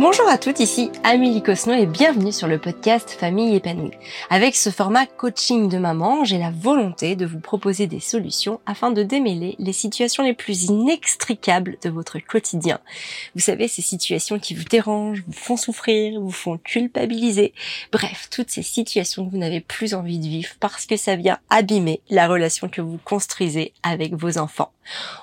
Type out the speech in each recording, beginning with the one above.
Bonjour à toutes, ici Amélie Cosno et bienvenue sur le podcast Famille épanouie. Avec ce format coaching de maman, j'ai la volonté de vous proposer des solutions afin de démêler les situations les plus inextricables de votre quotidien. Vous savez, ces situations qui vous dérangent, vous font souffrir, vous font culpabiliser. Bref, toutes ces situations que vous n'avez plus envie de vivre parce que ça vient abîmer la relation que vous construisez avec vos enfants.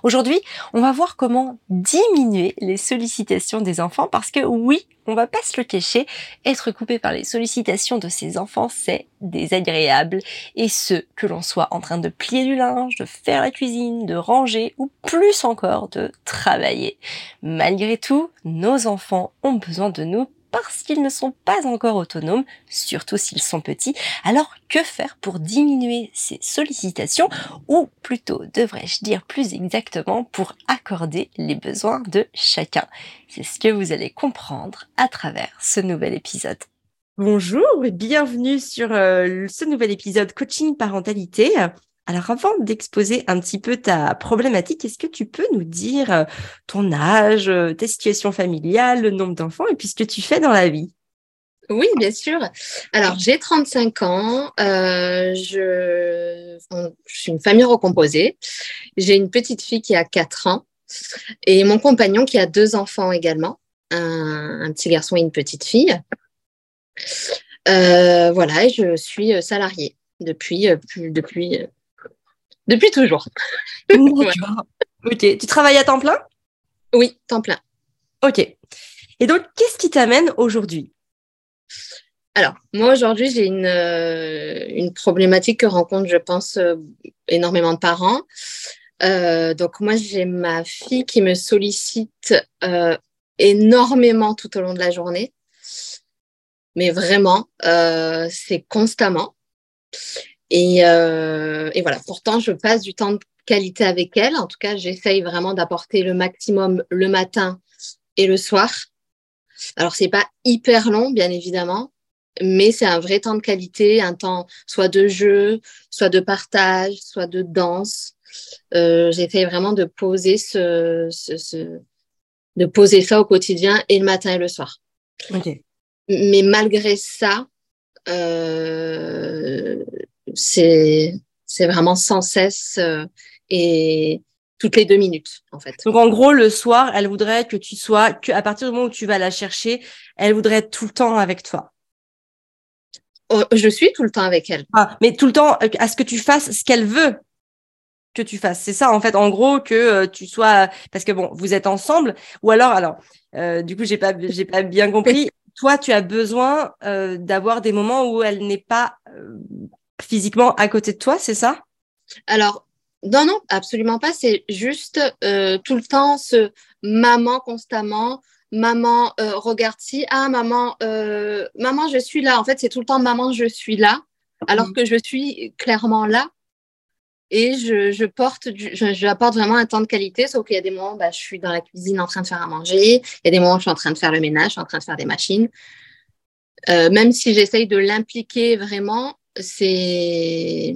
Aujourd'hui, on va voir comment diminuer les sollicitations des enfants parce que oui, on va pas se le cacher, être coupé par les sollicitations de ses enfants, c'est désagréable. Et ce, que l'on soit en train de plier du linge, de faire la cuisine, de ranger ou plus encore de travailler. Malgré tout, nos enfants ont besoin de nous parce qu'ils ne sont pas encore autonomes, surtout s'ils sont petits. Alors que faire pour diminuer ces sollicitations ou plutôt devrais-je dire plus exactement pour accorder les besoins de chacun? C'est ce que vous allez comprendre à travers ce nouvel épisode. Bonjour et bienvenue sur euh, ce nouvel épisode Coaching Parentalité. Alors avant d'exposer un petit peu ta problématique, est-ce que tu peux nous dire euh, ton âge, euh, ta situation familiale, le nombre d'enfants et puis ce que tu fais dans la vie? Oui, bien sûr. Alors, j'ai 35 ans. Euh, je... suis une famille recomposée. J'ai une petite fille qui a 4 ans et mon compagnon qui a deux enfants également, un, petit garçon et une petite fille. Voilà, je suis salariée depuis, depuis depuis toujours. Ok. Tu travailles à temps plein? Oui, temps plein. Ok. Et donc, qu'est-ce qui t'amène aujourd'hui? Alors, moi aujourd'hui, j'ai une, euh, une, problématique que rencontrent, je pense, euh, énormément de parents. Euh, donc, moi, j'ai ma fille qui me sollicite énormément tout au long de la journée. Mais vraiment, c'est constamment. Euh, et, voilà, pourtant, je passe du temps de qualité avec elle. En tout cas, j'essaye vraiment d'apporter le maximum le matin et le soir. Alors, c'est pas hyper long, bien évidemment, mais c'est un vrai temps de qualité, un temps soit de jeu, soit de partage, soit de danse. Euh, j'essaye vraiment de poser ce, de poser ça au quotidien et le matin et le soir. Mais malgré ça, euh, c'est vraiment sans cesse euh, et toutes les deux minutes en fait. Donc en gros le soir, elle voudrait que tu sois que à partir du moment où tu vas la chercher, elle voudrait être tout le temps avec toi. Oh, je suis tout le temps avec elle. Ah, mais tout le temps euh, à ce que tu fasses ce qu'elle veut que tu fasses. C'est ça en fait en gros que euh, tu sois parce que bon, vous êtes ensemble ou alors alors du coup, j'ai pas j'ai pas bien compris. Toi, tu as besoin d'avoir des moments où elle n'est pas physiquement à côté de toi, c'est ça? Alors, non, non, absolument pas. C'est juste euh, tout le temps ce maman constamment. Maman, euh, regarde-ci. Ah, maman, euh, maman, je suis là. En fait, c'est tout le temps maman, je suis là. Alors mm. que je suis clairement là. Et je, je porte je, apporte vraiment un temps de qualité, sauf qu'il y a des moments, bah, je suis dans la cuisine en train de faire à manger. Il y a des moments où je suis en train de faire le ménage, je suis en train de faire des machines. même si j'essaye de l'impliquer vraiment, c'est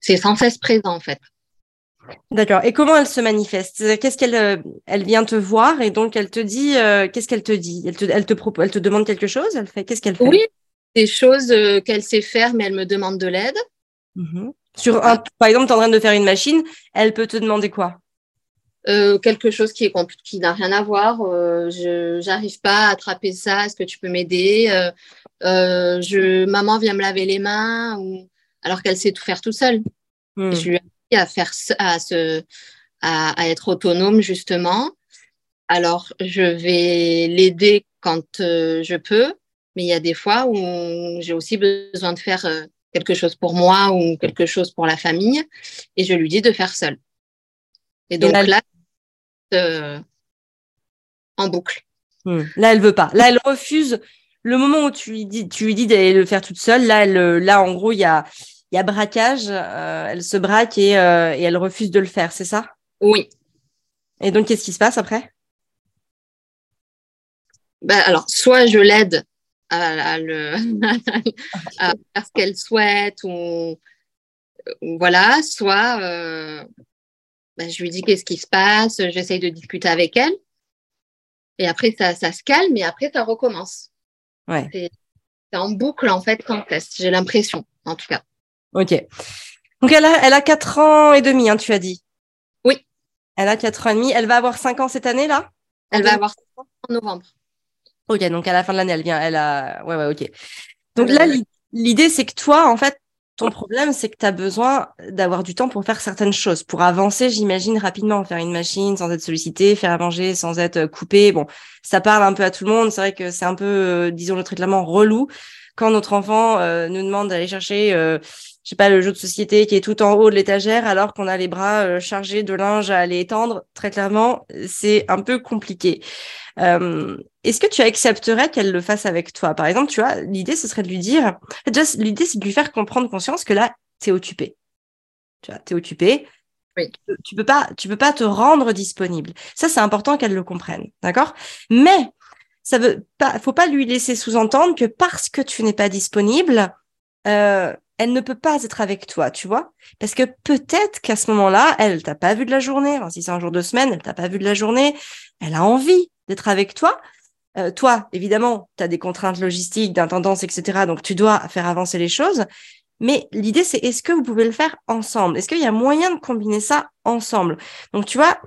c'est sans cesse présent en fait. D'accord. Et comment elle se manifeste? Qu'est-ce qu'elle euh, elle vient te voir et donc elle te dit euh, qu'est-ce qu'elle te dit? Elle te elle te propose, elle te demande quelque chose? Elle fait qu'est-ce qu'elle fait? Oui, des choses euh, qu'elle sait faire mais elle me demande de l'aide. Mhm. Sur un, par exemple, tu es en train de faire une machine, elle peut te demander quoi? Quelque chose qui est qui n'a rien à voir. je n'arrive pas à attraper ça. Est-ce que tu peux m'aider euh, je, maman vient me laver les mains, ou, alors qu'elle sait tout faire tout seule. Hmm. Je lui ai appris à, faire, à, se, à, être autonome, justement. Alors, je vais l'aider quand euh, je peux, mais il y a des fois où j'ai aussi besoin de faire euh, quelque chose pour moi ou quelque chose pour la famille, et je lui dis de faire seule. Et donc là, en boucle. Hmm. Là, elle veut pas. Là, elle refuse le moment où tu lui dis, tu lui dis d'aller le faire toute seule, là, là, en gros, il y a, il y a braquage. Euh, elle se braque et, euh, et elle refuse de le faire, c'est ça? Oui. Et donc, qu'est-ce qui se passe après? Ben, alors, soit je l'aide à, le, à faire ce qu'elle souhaite ou, voilà, soit euh, ben, je lui dis qu'est-ce qui se passe, j'essaye de discuter avec elle. Et après, ça, ça se calme et après, ça recommence. Ouais. C'est en boucle, en fait, quand test. J'ai l'impression, en tout cas. Ok. Donc, elle a, elle a 4 ans et demi, hein, tu as dit? Oui. Elle a 4 ans et demi. Elle va avoir 5 ans cette année, là? Elle va avoir 5 ans en novembre. Ok, donc à la fin de l'année, elle vient, elle a, ouais, ouais, ok. Donc là, l'idée, c'est que toi, en fait, ton problème, c'est que tu as besoin d'avoir du temps pour faire certaines choses, pour avancer, j'imagine, rapidement, faire une machine sans être sollicité, faire à manger sans être euh, coupé. Bon, ça parle un peu à tout le monde. C'est vrai que c'est un peu, euh, disons, le traitement relou quand notre enfant euh, nous demande d'aller chercher je sais pas, le jeu de société qui est tout en haut de l'étagère alors qu'on a les bras euh, chargés de linge à aller étendre, très clairement, c'est un peu compliqué. Euh, Est-ce que tu accepterais qu'elle le fasse avec toi? Par exemple, tu vois, l'idée, ce serait de lui dire, l'idée, c'est de lui faire comprendre conscience que là, tu es occupé. Tu vois, tu es occupé. Oui. Tu peux pas, tu peux pas te rendre disponible. Ça, c'est important qu'elle le comprenne. D'accord? Mais, ça veut pas, faut pas lui laisser sous-entendre que parce que tu n'es pas disponible, euh, elle ne peut pas être avec toi, tu vois Parce que peut-être qu'à ce moment-là, elle t'a pas vu de la journée. si c'est un jour de semaine, elle t'a pas vu de la journée. Elle a envie d'être avec toi. Euh, toi, évidemment, tu as des contraintes logistiques, d'intendance, etc. Donc, tu dois faire avancer les choses. Mais l'idée, c'est est-ce que vous pouvez le faire ensemble? Est-ce qu'il y a moyen de combiner ça ensemble? Donc, tu vois,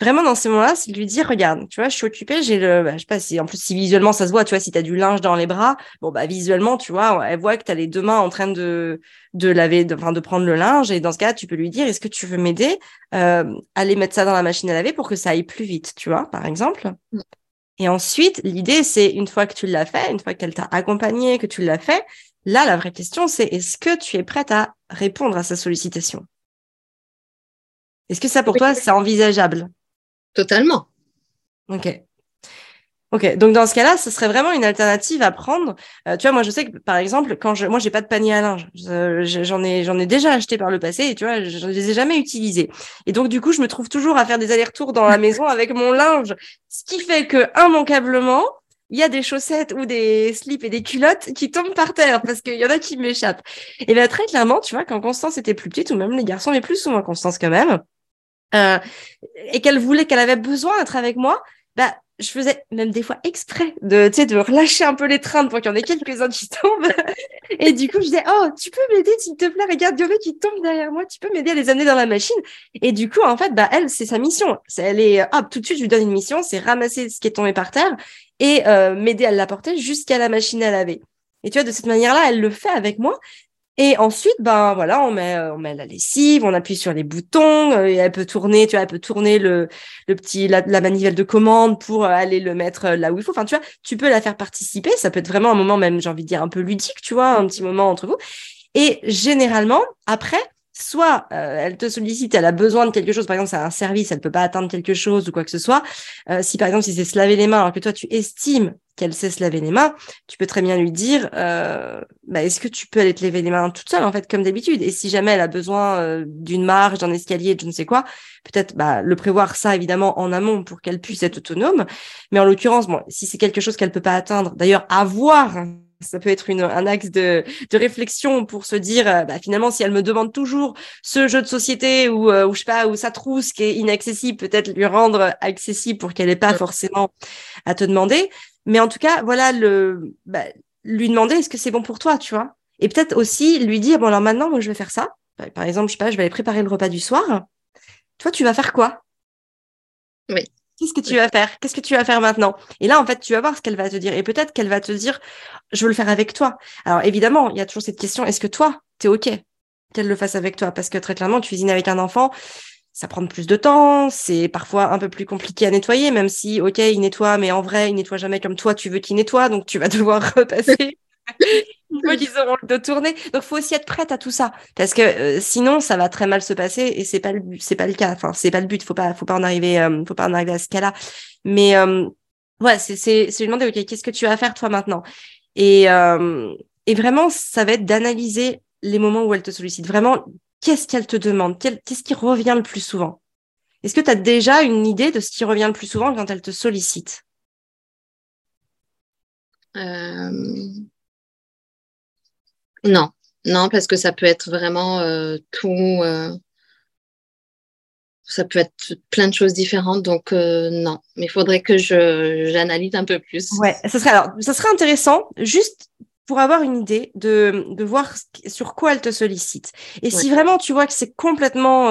vraiment dans ces moments-là, c'est de lui dire, regarde, tu vois, je suis occupée, j'ai le, bah, je sais pas si, en plus, si visuellement ça se voit, tu vois, si tu as du linge dans les bras, bon, bah, visuellement, tu vois, elle voit que tu as les deux mains en train de, de laver, de, enfin, de prendre le linge. Et dans ce cas, tu peux lui dire, est-ce que tu veux m'aider, euh, aller mettre ça dans la machine à laver pour que ça aille plus vite, tu vois, par exemple. Mm. Et ensuite, l'idée, c'est une fois que tu l'as fait, une fois qu'elle t'a accompagné, que tu l'as fait, là, la vraie question, c'est est-ce que tu es prête à répondre à sa sollicitation? Est-ce que ça, pour toi, c'est envisageable? Totalement. Ok. Ok, donc dans ce cas-là, ce serait vraiment une alternative à prendre. Euh, tu vois, moi, je sais que par exemple, quand je, moi, j'ai pas de panier à linge, j'en ai, j'en ai déjà acheté par le passé, et tu vois, je, ne les ai jamais utilisés. Et donc, du coup, je me trouve toujours à faire des allers-retours dans la maison avec mon linge, ce qui fait que immanquablement, il y a des chaussettes ou des slips et des culottes qui tombent par terre parce qu'il y en a qui m'échappent. Et bien très clairement, tu vois, quand Constance était plus petite, ou même les garçons, mais plus souvent Constance quand même, euh, et qu'elle voulait, qu'elle avait besoin d'être avec moi, bah, je faisais même des fois exprès de, de relâcher un peu les trains pour qu'il y en ait quelques-uns qui tombent. Et du coup, je disais, oh, tu peux m'aider, s'il te plaît, regarde, il y qui tombent derrière moi, tu peux m'aider à les amener dans la machine? Et du coup, en fait, bah, elle, c'est sa mission. Elle est, hop, tout de suite, je lui donne une mission, c'est ramasser ce qui est tombé par terre et euh, m'aider à l'apporter jusqu'à la machine à laver. Et tu vois, de cette manière-là, elle le fait avec moi. Et ensuite, ben voilà, on met, euh, on met la lessive, on appuie sur les boutons, euh, et elle peut tourner, tu vois, elle peut tourner le, le petit, la, la manivelle de commande pour euh, aller le mettre là où il faut. Enfin, tu vois, tu peux la faire participer. Ça peut être vraiment un moment même, j'ai envie de dire, un peu ludique, tu vois, un petit moment entre vous. Et généralement, après, soit elle te sollicite, elle a besoin de quelque chose, par exemple, c'est un service, elle peut pas atteindre quelque chose ou quoi que ce soit. si par exemple, si c'est se laver les mains, alors que toi, tu estimes qu'elle sait se laver les mains, tu peux très bien lui dire euh, bah, est-ce que tu peux aller te laver les mains toute seule, en fait, comme d'habitude? Et si jamais elle a besoin euh, d'une marche, d'un escalier, de je ne sais quoi, peut-être bah, le prévoir ça, évidemment, en amont pour qu'elle puisse être autonome. Mais en l'occurrence, bon, si c'est quelque chose qu'elle peut pas atteindre, d'ailleurs, avoir ça peut être une, un axe de, de, réflexion pour se dire euh, bah, finalement si elle me demande toujours ce jeu de société ou, ou je sais pas ou sa trousse qui est inaccessible peut-être lui rendre accessible pour qu'elle n'ait pas forcément à te demander mais en tout cas, voilà, le, bah, lui demander est-ce que c'est bon pour toi, tu vois? Et peut-être aussi lui dire, bon, alors maintenant, moi, je vais faire ça. Par exemple, je sais pas, je vais aller préparer le repas du soir. Toi, tu vas faire quoi? Oui. Qu'est-ce que tu vas faire? Qu'est-ce que tu vas faire maintenant? Et là, en fait, tu vas voir ce qu'elle va te dire. Et peut-être qu'elle va te dire, je veux le faire avec toi. Alors, évidemment, il y a toujours cette question, est-ce que toi, tu es OK qu'elle le fasse avec toi? Parce que très clairement, tu cuisines avec un enfant, ça prend plus de temps, c'est parfois un peu plus compliqué à nettoyer, même si, ok, il nettoie, mais en vrai, il nettoie jamais comme toi, tu veux qu'il nettoie, donc tu vas devoir repasser fois qu'ils auront le dos tourné. Donc, faut aussi être prête à tout ça, parce que euh, sinon, ça va très mal se passer et c'est pas le c'est pas le cas. Enfin, c'est pas le but. Faut pas, faut pas en arriver, euh, faut pas en arriver à ce cas-là. Mais euh, ouais, c'est, c'est, c'est demander, ok, qu'est-ce que tu vas faire toi maintenant? Et et vraiment, ça va être d'analyser les moments où elle te sollicite. Vraiment, qu'est-ce qu'elle te demande? Qu'est-ce qui revient le plus souvent? Est-ce que tu as déjà une idée de ce qui revient le plus souvent quand elle te sollicite? Non, non, parce que ça peut être vraiment euh, tout. Euh, ça peut être plein de choses différentes. Donc, non, mais il faudrait que je, j'analyse un peu plus. Ouais, ça serait, alors, ça serait intéressant, juste pour avoir une idée de, de voir sur quoi elle te sollicite. Et si vraiment tu vois que c'est complètement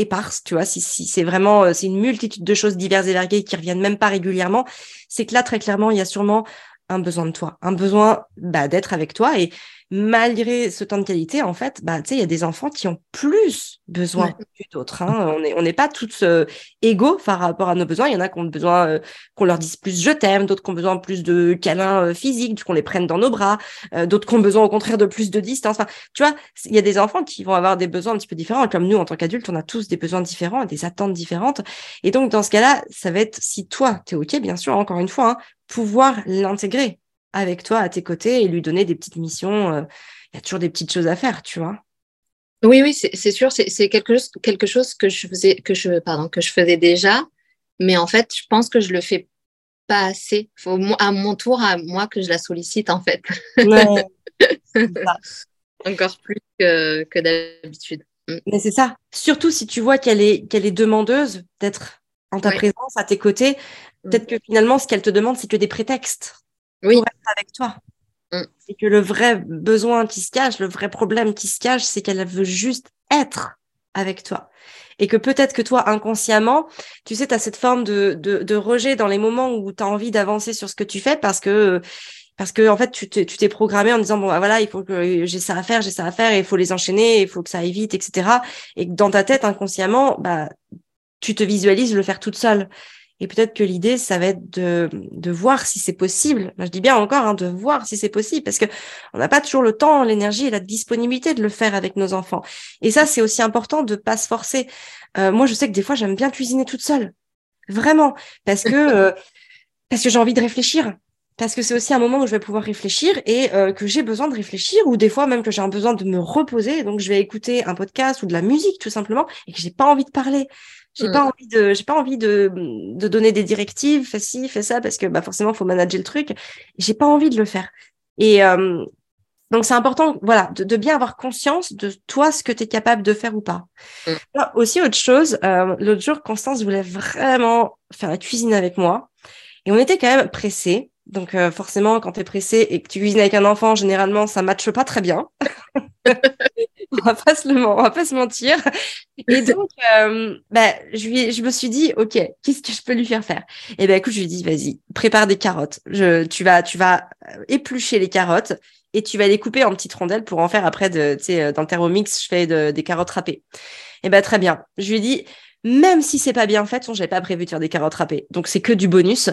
éparse, tu vois, si, si c'est vraiment euh, c'est une multitude de choses diverses et variées qui reviennent même pas régulièrement, c'est que là très clairement il y a sûrement un besoin de toi, un besoin bah, d'être avec toi et malgré ce temps de qualité, en fait, bah, il y a des enfants qui ont plus besoin que d'autres. Hein. On n'est on pas tous euh, égaux par rapport à nos besoins. Il y en a qui ont besoin euh, qu'on leur dise plus je t'aime, d'autres qui ont besoin plus de câlins euh, physiques, qu'on les prenne dans nos bras, d'autres qui ont besoin au contraire de plus de distance. Enfin, tu vois, il y a des enfants qui vont avoir des besoins un petit peu différents. Comme nous, en tant qu'adultes, on a tous des besoins différents, des attentes différentes. Et donc, dans ce cas-là, ça va être, si toi, tu es OK, bien sûr, encore une fois, hein, pouvoir l'intégrer avec toi à tes côtés et lui donner des petites missions. Euh, il y a toujours des petites choses à faire, tu vois. Oui, oui, c'est sûr, c'est quelque chose, quelque chose que je faisais, que je, pardon, que je faisais déjà, mais en fait, je pense que je le fais pas assez. Faut à mon tour, à moi, que je la sollicite en fait. Encore plus que, que d'habitude. Mm. Mais c'est ça. Surtout si tu vois qu'elle est, qu'elle est demandeuse d'être en ta présence, à tes côtés. Mm. Peut-être que finalement, ce qu'elle te demande, c'est que des prétextes oui. pour être avec toi. Mm. C'est que le vrai besoin qui se cache, le vrai problème qui se cache, c'est qu'elle veut juste être avec toi. Et que peut-être que toi, inconsciemment, tu sais, tu as cette forme de, de, de, rejet dans les moments où tu as envie d'avancer sur ce que tu fais parce que parce que en fait tu t'es programmé en disant bon bah, voilà il faut que j'ai ça à faire j'ai ça à faire et il faut les enchaîner il faut que ça aille vite etc et que dans ta tête inconsciemment bah tu te visualises le faire toute seule et peut-être que l'idée, ça va être de, de voir si c'est possible. je dis bien encore, hein, de voir si c'est possible, parce que on n'a pas toujours le temps, l'énergie et la disponibilité de le faire avec nos enfants. Et ça, c'est aussi important de pas se forcer. Euh, moi, je sais que des fois, j'aime bien cuisiner toute seule, vraiment, parce que euh, parce que j'ai envie de réfléchir. Parce que c'est aussi un moment où je vais pouvoir réfléchir et euh, que j'ai besoin de réfléchir, ou des fois même que j'ai un besoin de me reposer. Donc, je vais écouter un podcast ou de la musique, tout simplement, et que j'ai pas envie de parler. J'ai mm. pas envie de, j'ai pas envie de, de donner des directives, fais ci, fais ça, parce que bah forcément faut manager le truc. J'ai pas envie de le faire. Et euh, donc c'est important, voilà, de, de, bien avoir conscience de toi ce que tu es capable de faire ou pas. Mm. aussi autre chose, euh, l'autre jour Constance voulait vraiment faire la cuisine avec moi, et on était quand même pressés. Donc euh, forcément, quand tu es pressé et que tu cuisines avec un enfant, généralement ça matche pas très bien. on va pas se le, on va pas se mentir. Et donc, euh, bah, je, lui, je me suis dit, ok, qu'est-ce que je peux lui faire faire? Et ben écoute, je lui dis, vas-y, prépare des carottes. Je, tu vas, tu vas euh, éplucher les carottes et tu vas les couper en petites rondelles pour en faire après de, tu sais, euh, dans le thermomix, je fais de, des carottes râpées. Et ben très bien. Je lui ai dit, même si c'est pas bien fait, j'avais pas prévu de faire des carottes râpées, donc c'est que du bonus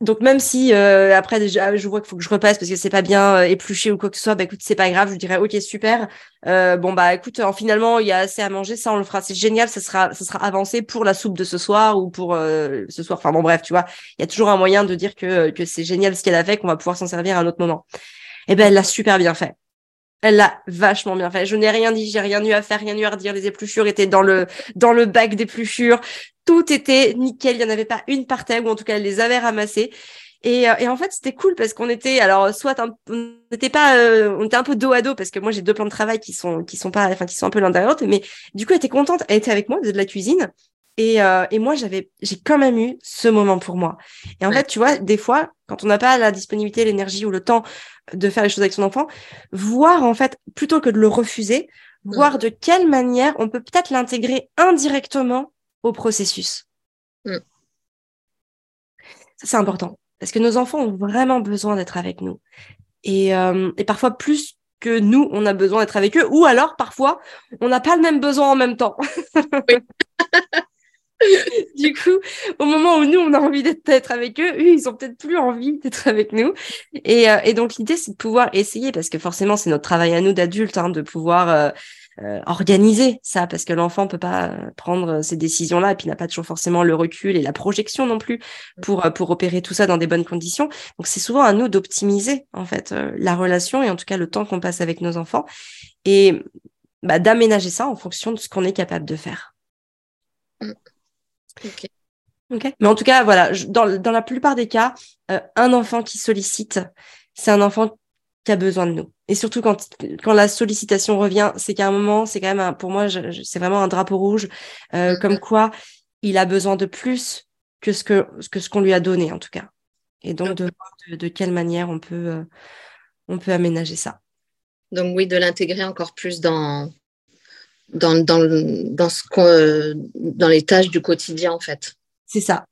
donc même si euh, après déjà je vois qu'il faut que je repasse parce que c'est pas bien euh, épluché ou quoi que ce soit, bah écoute c'est pas grave, je dirais ok super. Euh, bon bah écoute finalement il y a assez à manger, ça on le fera, c'est génial, ça sera ça sera avancé pour la soupe de ce soir ou pour ce soir. Enfin bon bref tu vois, il y a toujours un moyen de dire que que c'est génial ce qu'elle a fait, qu'on va pouvoir s'en servir à un autre moment. Et eh ben elle l'a super bien fait. Elle l'a vachement bien fait. Je n'ai rien dit, j'ai rien eu à faire, rien eu à redire. Les épluchures étaient dans le dans le bac d'épluchures. Tout était nickel. Il n'y en avait pas une par terre, ou en tout cas, elle les avait ramassées. Et, euh, et en fait, c'était cool parce qu'on était, alors soit on n'était pas, euh, on était un peu dos à dos parce que moi j'ai deux plans de travail qui sont qui sont pas, enfin qui sont un peu l'un derrière l'autre. Mais du coup, elle était contente. Elle était avec moi de la cuisine. Et, euh, et moi, j'avais, j'ai quand même eu ce moment pour moi. Et en fait, tu vois, des fois, quand on n'a pas la disponibilité, l'énergie ou le temps de faire les choses avec son enfant, voir en fait, plutôt que de le refuser, voir de quelle manière on peut peut-être l'intégrer indirectement au processus. Ça, c'est important. Parce que nos enfants ont vraiment besoin d'être avec nous. Et, euh, et parfois plus que nous, on a besoin d'être avec eux, ou alors parfois, on n'a pas le même besoin en même temps. du coup, au moment où nous, on a envie d'être avec eux, eux, ils ont peut-être plus envie d'être avec nous. Et, euh, et donc, l'idée, c'est de pouvoir essayer, parce que forcément, c'est notre travail à nous d'adultes, hein, de pouvoir euh, euh, organiser ça, parce que l'enfant peut pas prendre ces décisions-là, et puis n'a pas toujours forcément le recul et la projection non plus pour, pour opérer tout ça dans des bonnes conditions. Donc, c'est souvent à nous d'optimiser, en fait, la relation et en tout cas le temps qu'on passe avec nos enfants. Et bah, d'aménager ça en fonction de ce qu'on est capable de faire. Ok. Mais en tout cas, voilà, dans, dans la plupart des cas, euh, un enfant qui sollicite, c'est un enfant qui a besoin de nous. Et surtout quand, quand la sollicitation revient, c'est qu'à un moment, c'est quand même, pour moi, c'est vraiment un drapeau rouge, euh, comme quoi il a besoin de plus que ce que, que ce qu'on lui a donné, en tout cas. Et donc, de voir de, quelle manière on peut, euh, on peut aménager ça. Donc, oui, de l'intégrer encore plus dans, dans, dans, dans, ce dans les tâches du quotidien, en fait. C'est ça.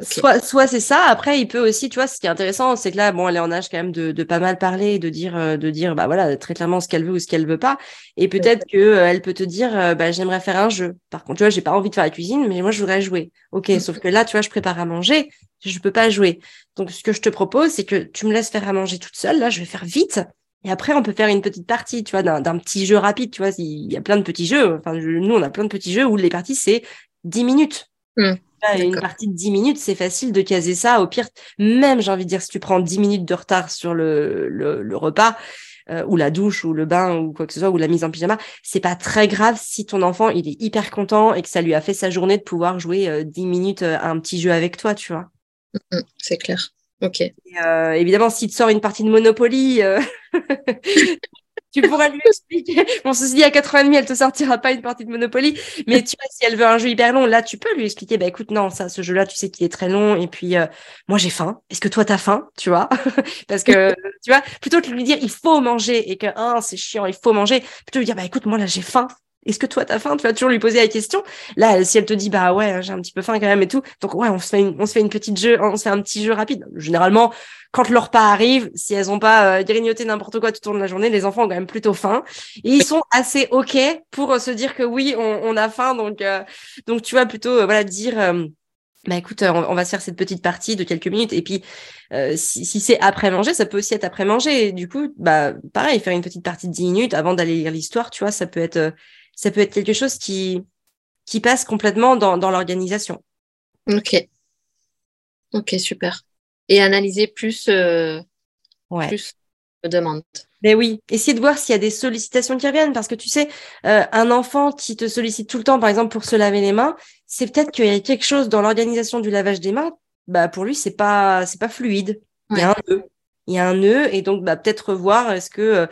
Soit, soit c'est ça. Après, il peut aussi, tu vois, ce qui est intéressant, c'est que là, bon, elle est en âge quand même de, de pas mal parler, de dire, euh, de dire, bah voilà, très clairement ce qu'elle veut ou ce qu'elle veut pas. Et peut-être que euh, elle peut te dire, euh, bah j'aimerais faire un jeu. Par contre, tu vois, j'ai pas envie de faire la cuisine, mais moi je voudrais jouer. Ok, mm. sauf que là, tu vois, je prépare à manger, je peux pas jouer. Donc, ce que je te propose, c'est que tu me laisses faire à manger toute seule. Là, je vais faire vite. Et après, on peut faire une petite partie, tu vois, d'un petit jeu rapide. Tu vois, il y a plein de petits jeux. Enfin, nous, on a plein de petits jeux où les parties c'est 10 minutes. Mm une partie de 10 minutes, c'est facile de caser ça. Au pire, même, j'ai envie de dire, si tu prends 10 minutes de retard sur le, le, repas, euh, ou la douche, ou le bain, ou quoi que ce soit, ou la mise en pyjama, c'est pas très grave si ton enfant, il est hyper content et que ça lui a fait sa journée de pouvoir jouer 10 euh, minutes euh, à un petit jeu avec toi, tu vois. Mm, mm, c'est clair. Ok. évidemment, si tu sors une partie de Monopoly, tu pourras lui expliquer. Bon, ceci dit, à 80 elle te sortira pas une partie de Monopoly. Mais tu vois, si elle veut un jeu hyper long, là, tu peux lui expliquer, bah écoute, non, ça, ce jeu-là, tu sais qu'il est très long. Et puis, euh, moi, j'ai faim. Est-ce que toi, t'as faim? Tu vois? Parce que, tu vois, plutôt que de lui dire, il faut manger et que, ah, c'est chiant, il faut manger, plutôt lui dire, bah écoute, moi, là, j'ai faim. Est-ce que toi, t'as faim? Tu vas toujours lui poser la question. Là, si elle te dit, bah ouais, j'ai un petit peu faim quand même et tout. Donc, ouais, on se fait une, on se fait une petite jeu, on se fait un petit jeu rapide. Généralement, quand le repas arrive, si elles ont pas euh, grignoté n'importe quoi tout au long de la journée, les enfants ont quand même plutôt faim. Et ils sont assez OK pour euh, se dire que oui, on, a faim. Donc, euh, donc tu vas plutôt, voilà, dire, bah écoute, on, va se faire cette petite partie de quelques minutes. Et puis, si, c'est après manger, ça peut aussi être après manger. Du coup, bah pareil, faire une petite partie de 10 minutes avant d'aller lire l'histoire, tu vois, ça peut être ça peut être quelque chose qui, qui passe complètement dans, dans l'organisation. Ok. Ok, super. Et analyser plus, euh, ouais. plus de demandes. Mais oui, essayer de voir s'il y a des sollicitations qui reviennent, parce que tu sais, euh, un enfant qui te sollicite tout le temps, par exemple, pour se laver les mains, c'est peut-être qu'il y a quelque chose dans l'organisation du lavage des mains, bah pour lui, c'est pas c'est pas fluide. Il y a un nœud. Il y a un nœud, et donc bah, peut-être voir est-ce que euh,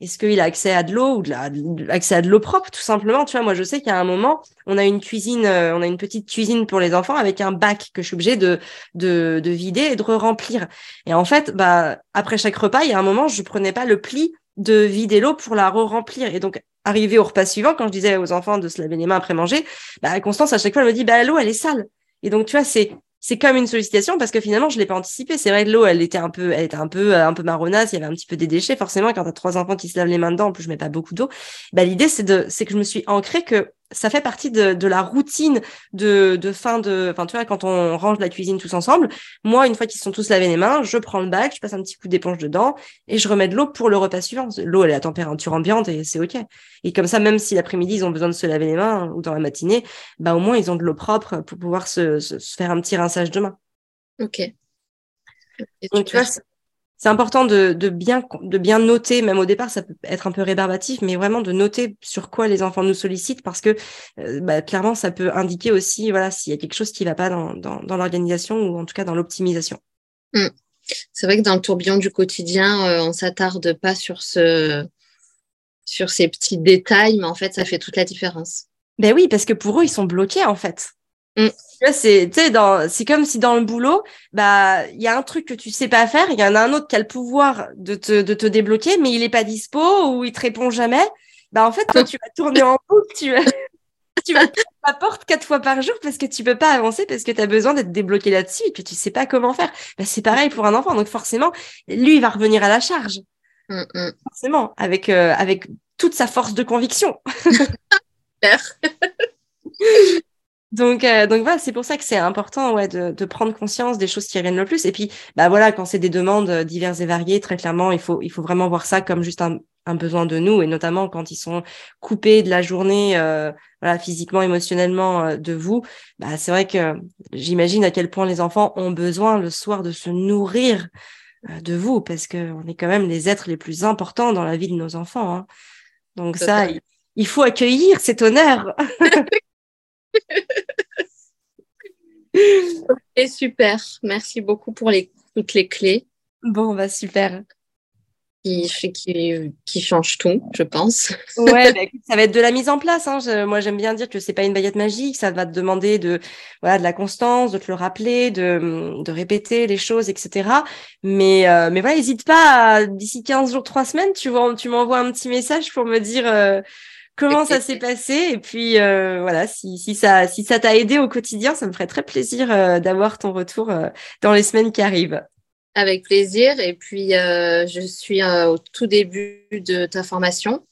est-ce qu'il a accès à de l'eau ou de, la, accès à de l'eau propre tout simplement? Tu vois, moi je sais qu'à un moment, on a une cuisine, euh, on a une petite cuisine pour les enfants avec un bac que je suis obligée de, de, de vider et de remplir. Et en fait, bah après chaque repas, il y a un moment, je prenais pas le pli de vider l'eau pour la re-remplir. Et donc, arrivé au repas suivant, quand je disais aux enfants de se laver les mains après manger, bah, Constance, à chaque fois, elle me dit, bah, l'eau, elle est sale. Et donc, tu vois, c'est, c'est comme une sollicitation parce que finalement je l'ai pas anticipé. C'est vrai que l'eau elle était un peu, elle était un peu, un peu marronasse. Il y avait un petit peu des déchets. Forcément, quand tu as trois enfants qui se lavent les mains dedans, en plus je mets pas beaucoup d'eau. Bah l'idée c'est de, c'est que je me suis ancrée que ça fait partie de, de la routine de, de fin de, enfin tu vois quand on range la cuisine tous ensemble. Moi une fois qu'ils sont tous lavés les mains, je prends le bac, je passe un petit coup d'éponge dedans et je remets de l'eau pour le repas suivant. L'eau elle est à température ambiante et c'est ok. Et comme ça même si l'après-midi ils ont besoin de se laver les mains ou dans la matinée, bah au moins ils ont de l'eau propre pour pouvoir se, se, se faire un petit rinçage de main. Ok. Donc, tu vois, c'est important de, de, bien, de bien noter, même au départ, ça peut être un peu rébarbatif, mais vraiment de noter sur quoi les enfants nous sollicitent parce que euh, bah, clairement, ça peut indiquer aussi voilà, s'il y a quelque chose qui ne va pas dans, dans, dans l'organisation ou en tout cas dans l'optimisation. Hmm. C'est vrai que dans le tourbillon du quotidien, euh, on s'attarde pas sur, ce, sur ces petits détails, mais en fait, ça fait toute la différence. Ben oui, parce que pour eux, ils sont bloqués en fait. Mm. C'est, c'est comme si dans le boulot, bah, il y a un truc que tu sais pas faire, il y en a un autre qui a le pouvoir de te, de te débloquer, mais il est pas dispo ou il te répond jamais. Bah, en fait, toi, tu vas tourner en boucle, tu vas, tu vas la porte quatre fois par jour parce que tu peux pas avancer parce que tu as besoin d'être débloqué là-dessus et que tu sais pas comment faire. Bah, c'est pareil pour un enfant. Donc, forcément, lui, il va revenir à la charge. Mm, mm. Forcément, avec, euh, avec toute sa force de conviction. Donc, euh, donc voilà, c'est pour ça que c'est important ouais, de, de, prendre conscience des choses qui reviennent le plus. Et puis, bah voilà, quand c'est des demandes euh, diverses et variées, très clairement, il faut, il faut vraiment voir ça comme juste un, un besoin de nous, et notamment quand ils sont coupés de la journée, euh, voilà, physiquement, émotionnellement euh, de vous. Bah, c'est vrai que j'imagine à quel point les enfants ont besoin le soir de se nourrir de vous, parce que on est quand même les êtres les plus importants dans la vie de nos enfants. Hein. Donc ça, il, il faut accueillir cet honneur. Et super. Merci beaucoup pour les, toutes les clés. Bon, bah super. qui, qui, qui change tout, je pense. ouais, bah, ça va être de la mise en place. Hein. moi, j'aime bien dire que c'est pas une baguette magique. Ça va te demander de, voilà, de la constance, de te le rappeler, de, de répéter les choses, etc. Mais, euh, mais voilà, n'hésite pas d'ici 15 jours, 3 semaines, tu vois, tu m'envoies un petit message pour me dire euh, comment ça s'est passé? Et puis, euh, voilà, si, si ça, si ça t'a aidé au quotidien, ça me ferait très plaisir d'avoir ton retour dans les semaines qui arrivent. Avec plaisir. Et puis, euh, je suis euh, au tout début de ta formation,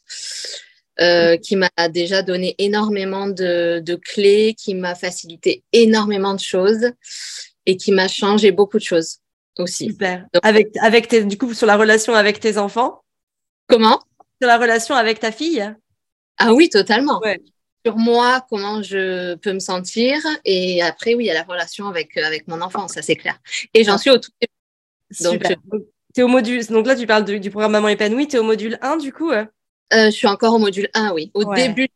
euh, qui m'a déjà donné énormément de, clés, qui m'a facilité énormément de choses et qui m'a changé beaucoup de choses aussi. Super. avec, avec tes, du coup, sur la relation avec tes enfants? Comment? Sur la relation avec ta fille? Ah oui, totalement. Sur moi, comment je peux me sentir. Et après, oui, il y a la relation avec, avec mon enfant, ça c'est clair. Et j'en ah. suis au tout début donc, es au module, donc là, tu parles du programme Maman épanouie, tu es au module 1 du coup euh? Euh, Je suis encore au module 1, oui, au début.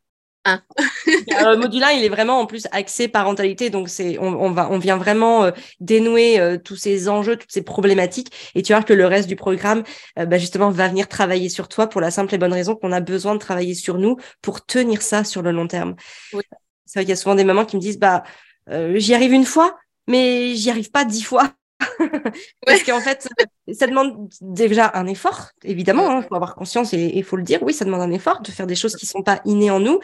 1. le module 1, il est vraiment en plus axé parentalité, donc c'est on, va on vient vraiment euh, dénouer tous ces enjeux, toutes ces problématiques, et tu vois que le reste du programme, bah, justement, va venir travailler sur toi pour la simple et bonne raison qu'on a besoin de travailler sur nous pour tenir ça sur le long terme. C'est vrai qu'il y a souvent des mamans qui me disent bah j'y arrive une fois, mais j'y arrive pas dix fois. Parce qu'en fait, ça demande déjà un effort, évidemment, il hein, faut avoir conscience et il faut le dire, oui, ça demande un effort de faire des choses qui sont pas innées en nous.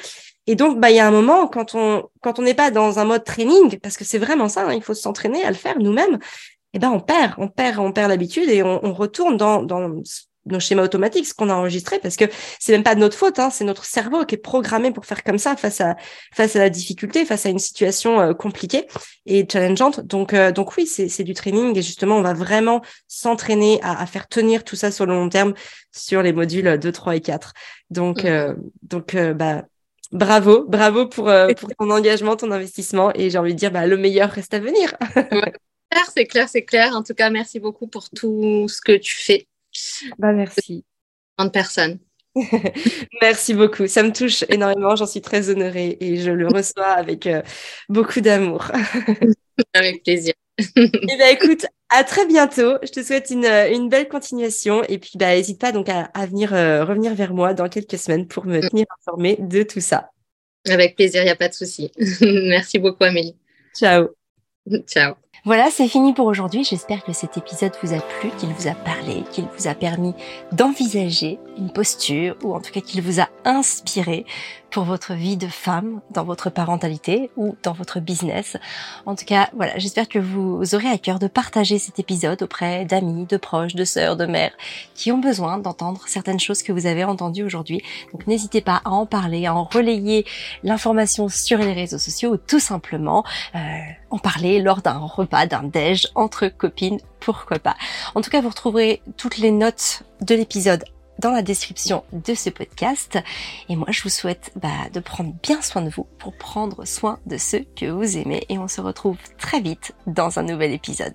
Et donc, bah, il y a un moment quand on quand on n'est pas dans un mode training, parce que c'est vraiment ça, hein, il faut s'entraîner à le faire nous-mêmes. Eh ben, on perd, on perd, on perd l'habitude et on, on retourne dans dans nos schémas automatiques, ce qu'on a enregistré, parce que c'est même pas de notre faute, hein, c'est notre cerveau qui est programmé pour faire comme ça face à face à la difficulté, face à une situation euh, compliquée et challengeante. Donc euh, donc oui, c'est du training et justement on va vraiment s'entraîner à, à, faire tenir tout ça sur le long terme sur les modules 2, 3 et 4. Donc euh, donc bah bravo, bravo pour pour ton engagement, ton investissement et j'ai envie de dire bah le meilleur reste à venir. c'est clair, c'est clair. En tout cas, merci beaucoup pour tout ce que tu fais. Bah, merci. de personnes. Merci beaucoup. Ça me touche énormément. J'en suis très honorée et je le reçois avec euh, beaucoup d'amour. avec plaisir. eh bien, écoute, à très bientôt. Je te souhaite une, une belle continuation et puis bah, n'hésite pas donc à, venir euh, revenir vers moi dans quelques semaines pour me tenir informée de tout ça. Avec plaisir, il n'y a pas de souci. Merci beaucoup, Amélie. Ciao. Ciao. Voilà, c'est fini pour aujourd'hui. J'espère que cet épisode vous a plu, qu'il vous a parlé, qu'il vous a permis d'envisager une posture ou en tout cas qu'il vous a inspiré pour votre vie de femme, dans votre parentalité ou dans votre business. En tout cas, voilà, j'espère que vous aurez à cœur de partager cet épisode auprès d'amis, de proches, de sœurs, de mères qui ont besoin d'entendre certaines choses que vous avez entendues aujourd'hui. Donc n'hésitez pas à en parler, à en relayer l'information sur les réseaux sociaux ou tout simplement euh, en parler lors d'un repas, d'un déj entre copines, pourquoi pas. En tout cas, vous retrouverez toutes les notes de l'épisode dans la description de ce podcast. Et moi, je vous souhaite bah, de prendre bien soin de vous pour prendre soin de ceux que vous aimez. Et on se retrouve très vite dans un nouvel épisode.